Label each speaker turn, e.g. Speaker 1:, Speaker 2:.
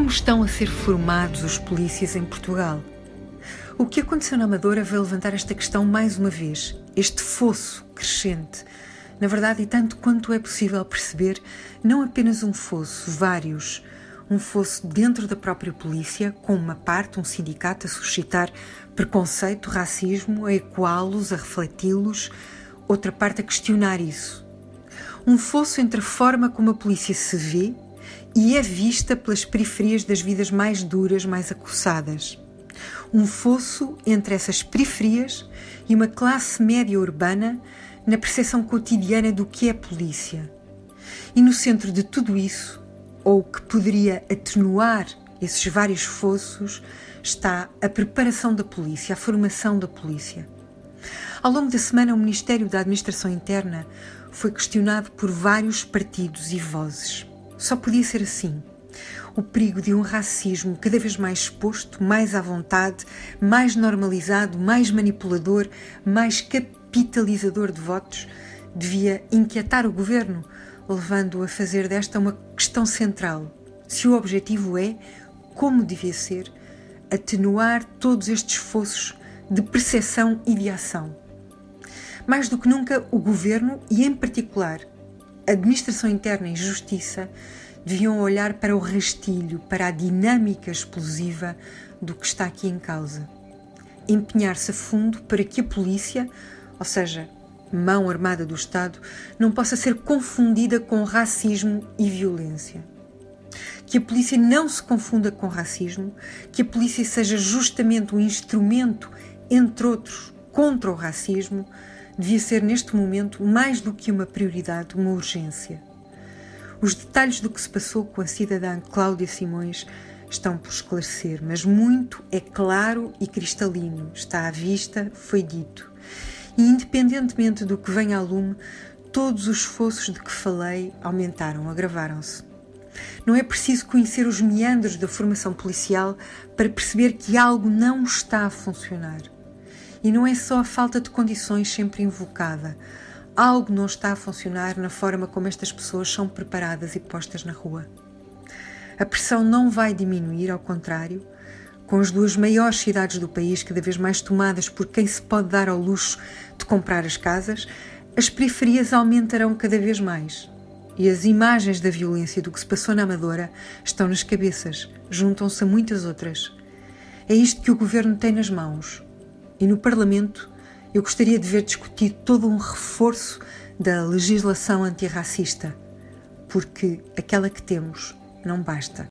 Speaker 1: Como estão a ser formados os polícias em Portugal? O que aconteceu na Amadora veio levantar esta questão mais uma vez, este fosso crescente. Na verdade, e tanto quanto é possível perceber, não apenas um fosso, vários. Um fosso dentro da própria polícia, com uma parte, um sindicato, a suscitar preconceito, racismo, a ecoá-los, a refleti-los, outra parte a questionar isso. Um fosso entre a forma como a polícia se vê e é vista pelas periferias das vidas mais duras, mais acossadas. Um fosso entre essas periferias e uma classe média urbana na percepção cotidiana do que é polícia. E no centro de tudo isso, ou que poderia atenuar esses vários fossos, está a preparação da polícia, a formação da polícia. Ao longo da semana, o Ministério da Administração Interna foi questionado por vários partidos e vozes. Só podia ser assim. O perigo de um racismo cada vez mais exposto, mais à vontade, mais normalizado, mais manipulador, mais capitalizador de votos, devia inquietar o governo, levando-o a fazer desta uma questão central. Se o objetivo é, como devia ser, atenuar todos estes fossos de percepção e de ação. Mais do que nunca, o governo e, em particular, administração interna e justiça deviam olhar para o rastilho, para a dinâmica explosiva do que está aqui em causa. Empenhar-se a fundo para que a polícia, ou seja, mão armada do Estado, não possa ser confundida com racismo e violência. Que a polícia não se confunda com racismo, que a polícia seja justamente um instrumento, entre outros, contra o racismo, devia ser neste momento mais do que uma prioridade, uma urgência. Os detalhes do que se passou com a cidadã Cláudia Simões estão por esclarecer, mas muito é claro e cristalino, está à vista, foi dito. E independentemente do que venha a lume, todos os esforços de que falei aumentaram, agravaram-se. Não é preciso conhecer os meandros da formação policial para perceber que algo não está a funcionar. E não é só a falta de condições sempre invocada. Algo não está a funcionar na forma como estas pessoas são preparadas e postas na rua. A pressão não vai diminuir, ao contrário, com as duas maiores cidades do país cada vez mais tomadas por quem se pode dar ao luxo de comprar as casas, as periferias aumentarão cada vez mais. E as imagens da violência do que se passou na Amadora estão nas cabeças, juntam-se a muitas outras. É isto que o governo tem nas mãos e no Parlamento eu gostaria de ver discutido todo um reforço da legislação antirracista, porque aquela que temos não basta.